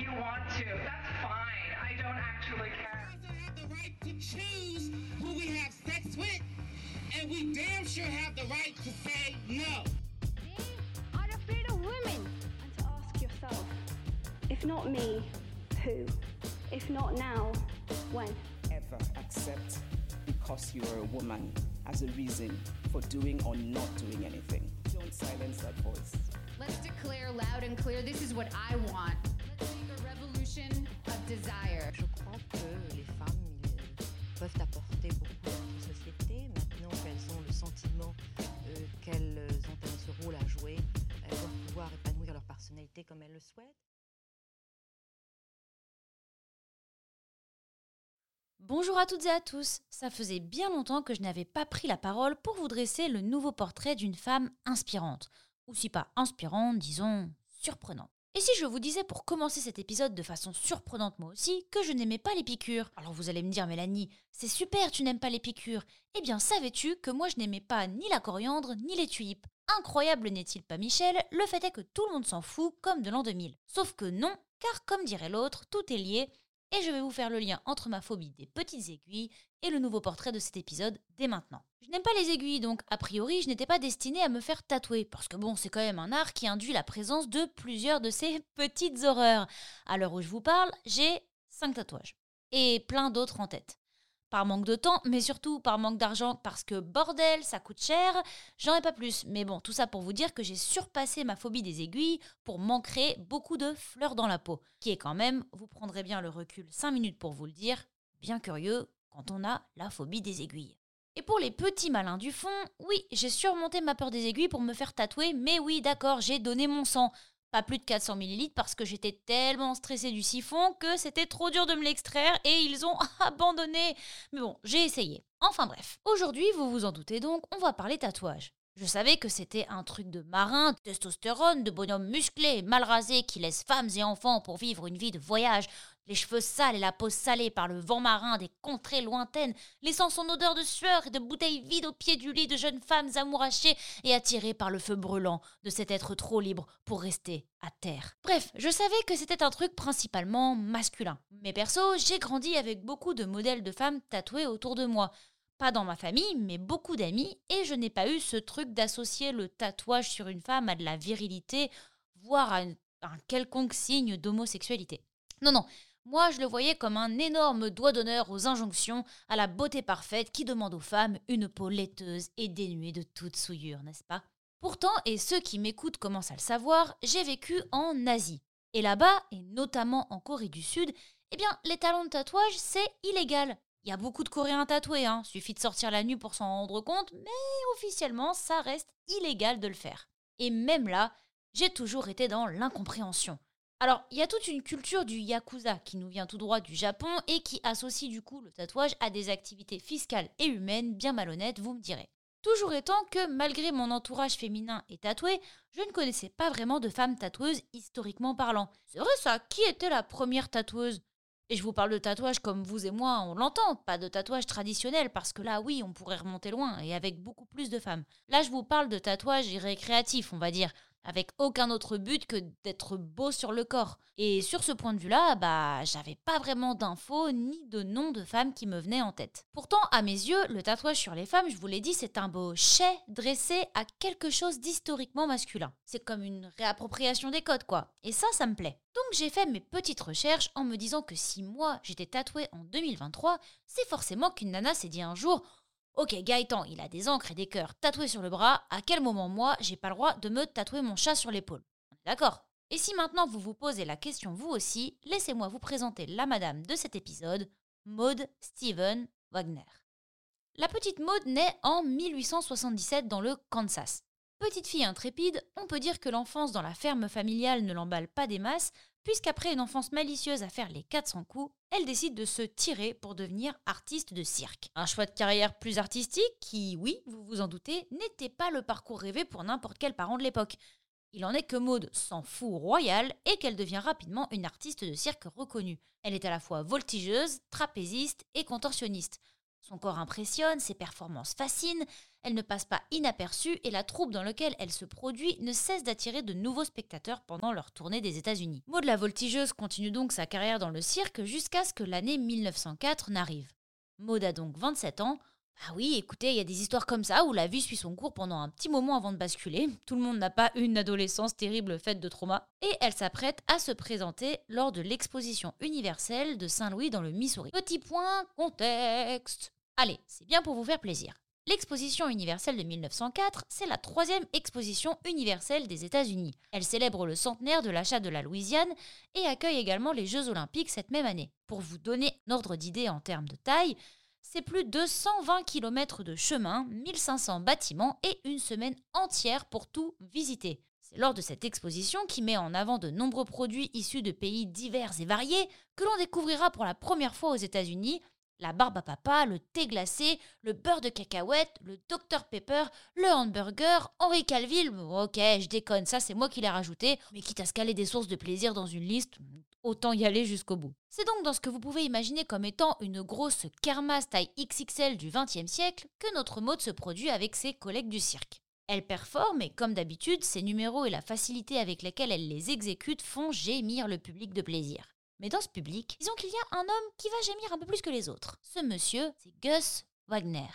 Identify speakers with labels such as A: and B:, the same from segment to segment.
A: if you want to. That's fine. I don't actually care.
B: guys have the right to choose who we have sex with, and we damn sure have the right to say no.
C: are afraid of women. And to ask yourself, if not me, who? If not now, when?
D: ever accept because you are a woman as a reason for doing or not doing anything. Don't silence that voice.
E: Let's declare loud and clear this is what I want. Of desire.
F: Je crois que les femmes peuvent apporter beaucoup à notre société. Maintenant qu'elles ont le sentiment euh, qu'elles ont un- ce rôle à jouer, elles doivent pouvoir épanouir leur personnalité comme elles le souhaitent.
G: Bonjour à toutes et à tous. Ça faisait bien longtemps que je n'avais pas pris la parole pour vous dresser le nouveau portrait d'une femme inspirante. Ou si pas inspirante, disons surprenante. Et si je vous disais pour commencer cet épisode de façon surprenante moi aussi que je n'aimais pas les piqûres? Alors vous allez me dire Mélanie, c'est super, tu n'aimes pas les piqûres. Eh bien savais-tu que moi je n'aimais pas ni la coriandre ni les tulipes? Incroyable n'est-il pas Michel Le fait est que tout le monde s'en fout comme de l'an 2000. Sauf que non, car comme dirait l'autre, tout est lié et je vais vous faire le lien entre ma phobie des petites aiguilles et le nouveau portrait de cet épisode dès maintenant. Je n'aime pas les aiguilles, donc a priori je n'étais pas destinée à me faire tatouer, parce que bon, c'est quand même un art qui induit la présence de plusieurs de ces petites horreurs. À l'heure où je vous parle, j'ai 5 tatouages. Et plein d'autres en tête. Par manque de temps, mais surtout par manque d'argent, parce que bordel, ça coûte cher, j'en ai pas plus. Mais bon, tout ça pour vous dire que j'ai surpassé ma phobie des aiguilles pour m'ancrer beaucoup de fleurs dans la peau, qui est quand même, vous prendrez bien le recul 5 minutes pour vous le dire, bien curieux quand on a la phobie des aiguilles. Et pour les petits malins du fond, oui, j'ai surmonté ma peur des aiguilles pour me faire tatouer, mais oui, d'accord, j'ai donné mon sang. Pas plus de 400 ml parce que j'étais tellement stressée du siphon que c'était trop dur de me l'extraire et ils ont abandonné. Mais bon, j'ai essayé. Enfin bref, aujourd'hui, vous vous en doutez donc, on va parler tatouage. Je savais que c'était un truc de marin, de testostérone, de bonhomme musclé, mal rasé qui laisse femmes et enfants pour vivre une vie de voyage, les cheveux sales et la peau salée par le vent marin des contrées lointaines, laissant son odeur de sueur et de bouteilles vides au pied du lit de jeunes femmes amourachées et attirées par le feu brûlant de cet être trop libre pour rester à terre. Bref, je savais que c'était un truc principalement masculin. Mais perso, j'ai grandi avec beaucoup de modèles de femmes tatouées autour de moi. Pas dans ma famille, mais beaucoup d'amis, et je n'ai pas eu ce truc d'associer le tatouage sur une femme à de la virilité, voire à un, un quelconque signe d'homosexualité. Non, non, moi je le voyais comme un énorme doigt d'honneur aux injonctions, à la beauté parfaite qui demande aux femmes une peau laiteuse et dénuée de toute souillure, n'est-ce pas? Pourtant, et ceux qui m'écoutent commencent à le savoir, j'ai vécu en Asie. Et là-bas, et notamment en Corée du Sud, eh bien, les talons de tatouage, c'est illégal. Il y a beaucoup de Coréens tatoués, hein. Suffit de sortir la nuit pour s'en rendre compte, mais officiellement, ça reste illégal de le faire. Et même là, j'ai toujours été dans l'incompréhension. Alors, il y a toute une culture du yakuza qui nous vient tout droit du Japon et qui associe du coup le tatouage à des activités fiscales et humaines bien malhonnêtes, vous me direz. Toujours étant que, malgré mon entourage féminin et tatoué, je ne connaissais pas vraiment de femmes tatoueuses historiquement parlant. C'est vrai ça, qui était la première tatoueuse? Et je vous parle de tatouage comme vous et moi, on l'entend, pas de tatouage traditionnel, parce que là, oui, on pourrait remonter loin, et avec beaucoup plus de femmes. Là, je vous parle de tatouage récréatif, on va dire, avec aucun autre but que d'être beau sur le corps. Et sur ce point de vue-là, bah, j'avais pas vraiment d'infos ni de noms de femmes qui me venaient en tête. Pourtant, à mes yeux, le tatouage sur les femmes, je vous l'ai dit, c'est un beau chais dressé à quelque chose d'historiquement masculin. C'est comme une réappropriation des codes, quoi. Et ça, ça me plaît. Donc j'ai fait mes petites recherches en me disant que si moi j'étais tatouée en 2023, c'est forcément qu'une nana s'est dit un jour Ok, Gaëtan, il a des encres et des cœurs tatoués sur le bras. À quel moment, moi, j'ai pas le droit de me tatouer mon chat sur l'épaule? D'accord? Et si maintenant vous vous posez la question vous aussi, laissez-moi vous présenter la madame de cet épisode, Maud Steven Wagner. La petite Maud naît en 1877 dans le Kansas. Petite fille intrépide, on peut dire que l'enfance dans la ferme familiale ne l'emballe pas des masses, puisqu'après une enfance malicieuse à faire les 400 coups, elle décide de se tirer pour devenir artiste de cirque. Un choix de carrière plus artistique qui, oui, vous vous en doutez, n'était pas le parcours rêvé pour n'importe quel parent de l'époque. Il en est que Maud s'en fout royal et qu'elle devient rapidement une artiste de cirque reconnue. Elle est à la fois voltigeuse, trapéziste et contorsionniste. Son corps impressionne, ses performances fascinent, elle ne passe pas inaperçue et la troupe dans laquelle elle se produit ne cesse d'attirer de nouveaux spectateurs pendant leur tournée des États-Unis. Maud la voltigeuse continue donc sa carrière dans le cirque jusqu'à ce que l'année 1904 n'arrive. Maud a donc 27 ans. Ah oui, écoutez, il y a des histoires comme ça où la vie suit son cours pendant un petit moment avant de basculer. Tout le monde n'a pas une adolescence terrible faite de trauma. Et elle s'apprête à se présenter lors de l'exposition universelle de Saint-Louis dans le Missouri. Petit point contexte. Allez, c'est bien pour vous faire plaisir. L'exposition universelle de 1904, c'est la troisième exposition universelle des États-Unis. Elle célèbre le centenaire de l'achat de la Louisiane et accueille également les Jeux olympiques cette même année. Pour vous donner un ordre d'idée en termes de taille, c'est plus de 120 km de chemin, 1500 bâtiments et une semaine entière pour tout visiter. C'est lors de cette exposition qui met en avant de nombreux produits issus de pays divers et variés que l'on découvrira pour la première fois aux États-Unis la barbe à papa, le thé glacé, le beurre de cacahuète, le Dr Pepper, le hamburger, Henri Calville. Ok, je déconne, ça c'est moi qui l'ai rajouté, mais quitte à se caler des sources de plaisir dans une liste, autant y aller jusqu'au bout. C'est donc dans ce que vous pouvez imaginer comme étant une grosse kermasse taille XXL du XXe siècle que notre mode se produit avec ses collègues du cirque. Elle performe et comme d'habitude, ses numéros et la facilité avec laquelle elle les exécute font gémir le public de plaisir. Mais dans ce public, disons qu'il y a un homme qui va gémir un peu plus que les autres. Ce monsieur, c'est Gus Wagner.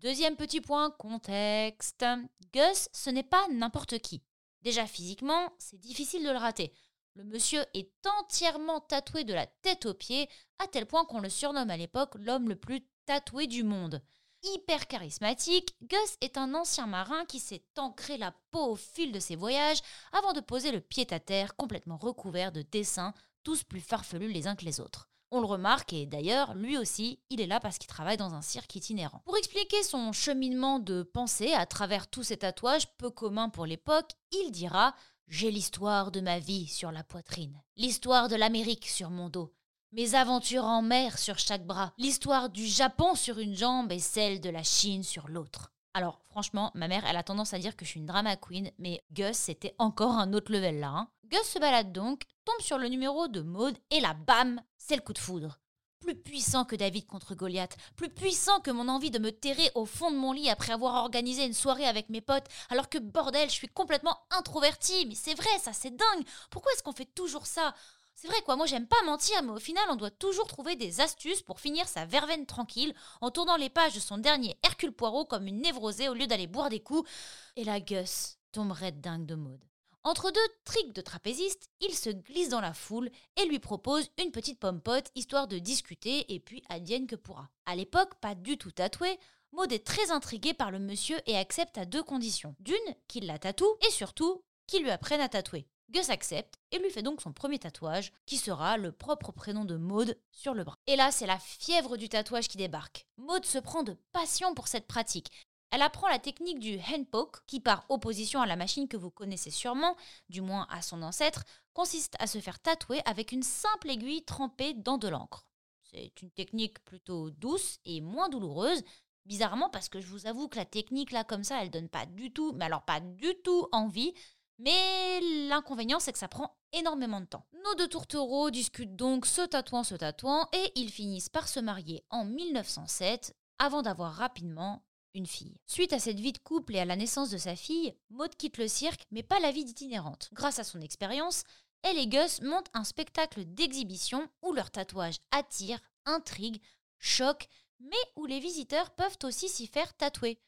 G: Deuxième petit point, contexte. Gus, ce n'est pas n'importe qui. Déjà physiquement, c'est difficile de le rater. Le monsieur est entièrement tatoué de la tête aux pieds, à tel point qu'on le surnomme à l'époque l'homme le plus tatoué du monde. Hyper charismatique, Gus est un ancien marin qui s'est ancré la peau au fil de ses voyages avant de poser le pied à terre complètement recouvert de dessins tous plus farfelus les uns que les autres. On le remarque et d'ailleurs, lui aussi, il est là parce qu'il travaille dans un cirque itinérant. Pour expliquer son cheminement de pensée à travers tous ces tatouages peu communs pour l'époque, il dira J'ai l'histoire de ma vie sur la poitrine, l'histoire de l'Amérique sur mon dos, mes aventures en mer sur chaque bras, l'histoire du Japon sur une jambe et celle de la Chine sur l'autre. Alors franchement, ma mère, elle a tendance à dire que je suis une drama queen, mais Gus, c'était encore un autre level là. Hein. Gus se balade donc, tombe sur le numéro de Maud, et là, bam, c'est le coup de foudre. Plus puissant que David contre Goliath, plus puissant que mon envie de me terrer au fond de mon lit après avoir organisé une soirée avec mes potes, alors que bordel, je suis complètement introvertie. Mais c'est vrai, ça c'est dingue. Pourquoi est-ce qu'on fait toujours ça? C'est vrai quoi, moi j'aime pas mentir, mais au final on doit toujours trouver des astuces pour finir sa verveine tranquille en tournant les pages de son dernier Hercule Poirot comme une névrosée au lieu d'aller boire des coups. Et la Gus tomberait dingue de mode. Entre deux tricks de trapéziste, il se glisse dans la foule et lui propose une petite pompote histoire de discuter et puis advienne que pourra. À l'époque, pas du tout tatoué, Maud est très intriguée par le monsieur et accepte à deux conditions. D'une, qu'il la tatoue et surtout qu'il lui apprenne à tatouer. Gus accepte et lui fait donc son premier tatouage, qui sera le propre prénom de Maud sur le bras. Et là, c'est la fièvre du tatouage qui débarque. Maud se prend de passion pour cette pratique. Elle apprend la technique du handpoke, qui par opposition à la machine que vous connaissez sûrement, du moins à son ancêtre, consiste à se faire tatouer avec une simple aiguille trempée dans de l'encre. C'est une technique plutôt douce et moins douloureuse, bizarrement parce que je vous avoue que la technique là comme ça, elle donne pas du tout, mais alors pas du tout envie. Mais l'inconvénient, c'est que ça prend énormément de temps. Nos deux tourtereaux discutent donc se tatouant, se tatouant, et ils finissent par se marier en 1907, avant d'avoir rapidement une fille. Suite à cette vie de couple et à la naissance de sa fille, Maud quitte le cirque, mais pas la vie d'itinérante. Grâce à son expérience, elle et Gus montent un spectacle d'exhibition où leurs tatouages attirent, intriguent, choquent, mais où les visiteurs peuvent aussi s'y faire tatouer.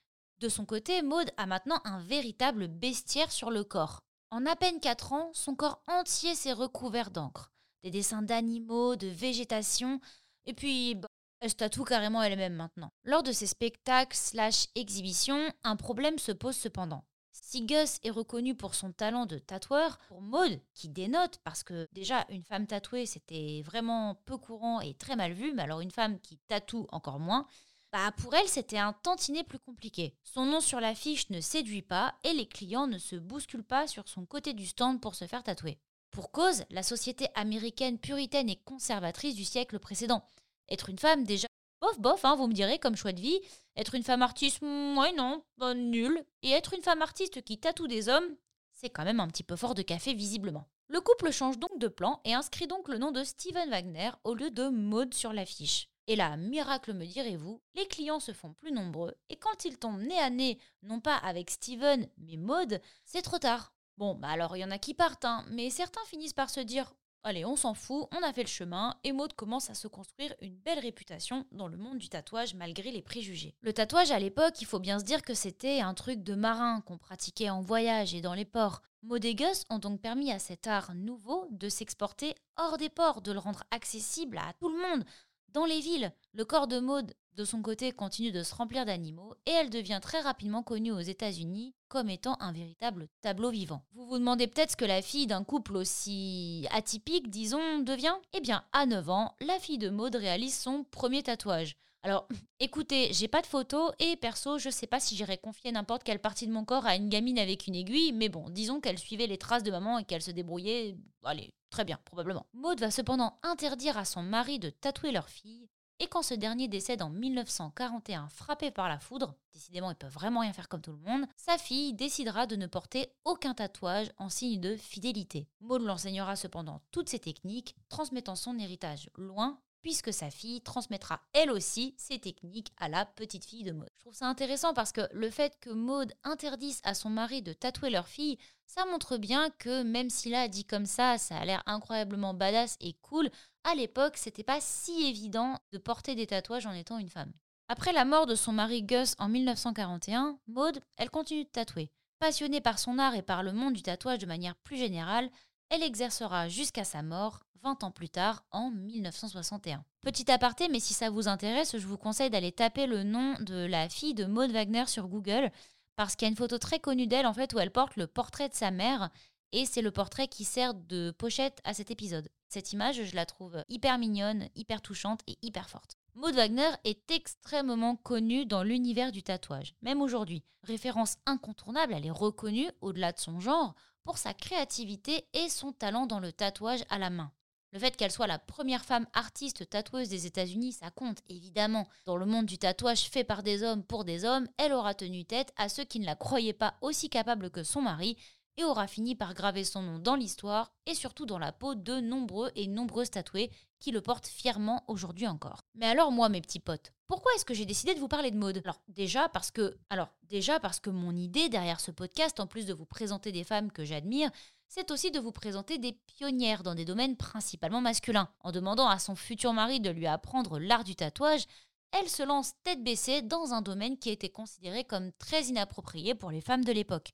G: De son côté, Maud a maintenant un véritable bestiaire sur le corps. En à peine 4 ans, son corps entier s'est recouvert d'encre. Des dessins d'animaux, de végétation, et puis bah, elle se tatoue carrément elle-même maintenant. Lors de ces spectacles slash exhibitions, un problème se pose cependant. Si Gus est reconnu pour son talent de tatoueur, pour Maud, qui dénote, parce que déjà une femme tatouée c'était vraiment peu courant et très mal vu, mais alors une femme qui tatoue encore moins, bah pour elle c'était un tantinet plus compliqué. Son nom sur l'affiche ne séduit pas et les clients ne se bousculent pas sur son côté du stand pour se faire tatouer. Pour cause, la société américaine puritaine et conservatrice du siècle précédent. Être une femme, déjà, bof, bof, hein, vous me direz, comme choix de vie. Être une femme artiste, ouais, non, bah, nul. Et être une femme artiste qui tatoue des hommes, c'est quand même un petit peu fort de café, visiblement. Le couple change donc de plan et inscrit donc le nom de Steven Wagner au lieu de Maud sur l'affiche. Et là, miracle me direz-vous, les clients se font plus nombreux et quand ils tombent nez à nez, non pas avec Steven, mais Maud, c'est trop tard. Bon, bah alors il y en a qui partent, hein, mais certains finissent par se dire Allez, on s'en fout, on a fait le chemin, et Maud commence à se construire une belle réputation dans le monde du tatouage malgré les préjugés. Le tatouage à l'époque, il faut bien se dire que c'était un truc de marin qu'on pratiquait en voyage et dans les ports. Maud et Gus ont donc permis à cet art nouveau de s'exporter hors des ports, de le rendre accessible à tout le monde, dans les villes, le corps de Maud, de son côté, continue de se remplir d'animaux et elle devient très rapidement connue aux États-Unis comme étant un véritable tableau vivant. Vous vous demandez peut-être ce que la fille d'un couple aussi atypique, disons, devient? Eh bien, à 9 ans, la fille de Maud réalise son premier tatouage. Alors, écoutez, j'ai pas de photo et perso, je sais pas si j'irais confier n'importe quelle partie de mon corps à une gamine avec une aiguille, mais bon, disons qu'elle suivait les traces de maman et qu'elle se débrouillait, allez, très bien, probablement. Maud va cependant interdire à son mari de tatouer leur fille, et quand ce dernier décède en 1941 frappé par la foudre, décidément ils peuvent vraiment rien faire comme tout le monde, sa fille décidera de ne porter aucun tatouage en signe de fidélité. Maud l'enseignera cependant toutes ces techniques, transmettant son héritage loin puisque sa fille transmettra elle aussi ses techniques à la petite fille de Maud. Je trouve ça intéressant parce que le fait que Maud interdise à son mari de tatouer leur fille, ça montre bien que même s'il a dit comme ça, ça a l'air incroyablement badass et cool, à l'époque, c'était pas si évident de porter des tatouages en étant une femme. Après la mort de son mari Gus en 1941, Maud, elle continue de tatouer. Passionnée par son art et par le monde du tatouage de manière plus générale, elle exercera jusqu'à sa mort 20 ans plus tard, en 1961. Petit aparté, mais si ça vous intéresse, je vous conseille d'aller taper le nom de la fille de Maud Wagner sur Google, parce qu'il y a une photo très connue d'elle, en fait, où elle porte le portrait de sa mère, et c'est le portrait qui sert de pochette à cet épisode. Cette image, je la trouve hyper mignonne, hyper touchante et hyper forte. Maud Wagner est extrêmement connue dans l'univers du tatouage, même aujourd'hui. Référence incontournable, elle est reconnue, au-delà de son genre, pour sa créativité et son talent dans le tatouage à la main. Le fait qu'elle soit la première femme artiste tatoueuse des États-Unis, ça compte évidemment. Dans le monde du tatouage fait par des hommes pour des hommes, elle aura tenu tête à ceux qui ne la croyaient pas aussi capable que son mari et aura fini par graver son nom dans l'histoire et surtout dans la peau de nombreux et nombreuses tatoués qui le portent fièrement aujourd'hui encore. Mais alors moi mes petits potes, pourquoi est-ce que j'ai décidé de vous parler de mode? Alors déjà parce que alors déjà parce que mon idée derrière ce podcast en plus de vous présenter des femmes que j'admire, c'est aussi de vous présenter des pionnières dans des domaines principalement masculins. En demandant à son futur mari de lui apprendre l'art du tatouage, elle se lance tête baissée dans un domaine qui était considéré comme très inapproprié pour les femmes de l'époque.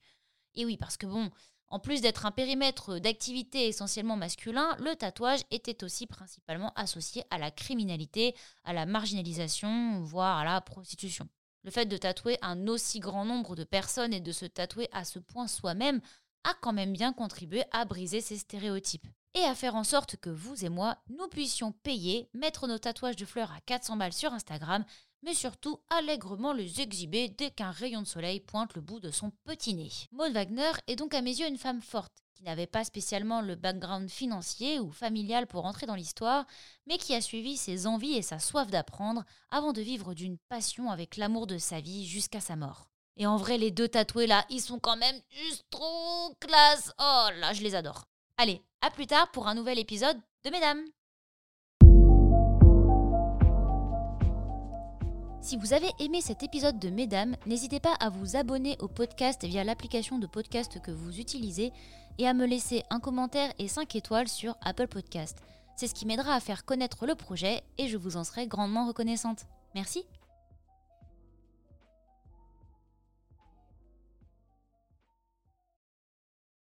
G: Et oui, parce que bon, en plus d'être un périmètre d'activité essentiellement masculin, le tatouage était aussi principalement associé à la criminalité, à la marginalisation, voire à la prostitution. Le fait de tatouer un aussi grand nombre de personnes et de se tatouer à ce point soi-même a quand même bien contribué à briser ces stéréotypes et à faire en sorte que vous et moi, nous puissions payer, mettre nos tatouages de fleurs à 400 balles sur Instagram mais surtout allègrement les exhiber dès qu'un rayon de soleil pointe le bout de son petit nez. Maud Wagner est donc à mes yeux une femme forte, qui n'avait pas spécialement le background financier ou familial pour entrer dans l'histoire, mais qui a suivi ses envies et sa soif d'apprendre avant de vivre d'une passion avec l'amour de sa vie jusqu'à sa mort. Et en vrai, les deux tatoués là, ils sont quand même juste trop classe. Oh là, je les adore. Allez, à plus tard pour un nouvel épisode de Mesdames. Si vous avez aimé cet épisode de Mesdames, n'hésitez pas à vous abonner au podcast via l'application de podcast que vous utilisez et à me laisser un commentaire et 5 étoiles sur Apple Podcast. C'est ce qui m'aidera à faire connaître le projet et je vous en serai grandement reconnaissante. Merci.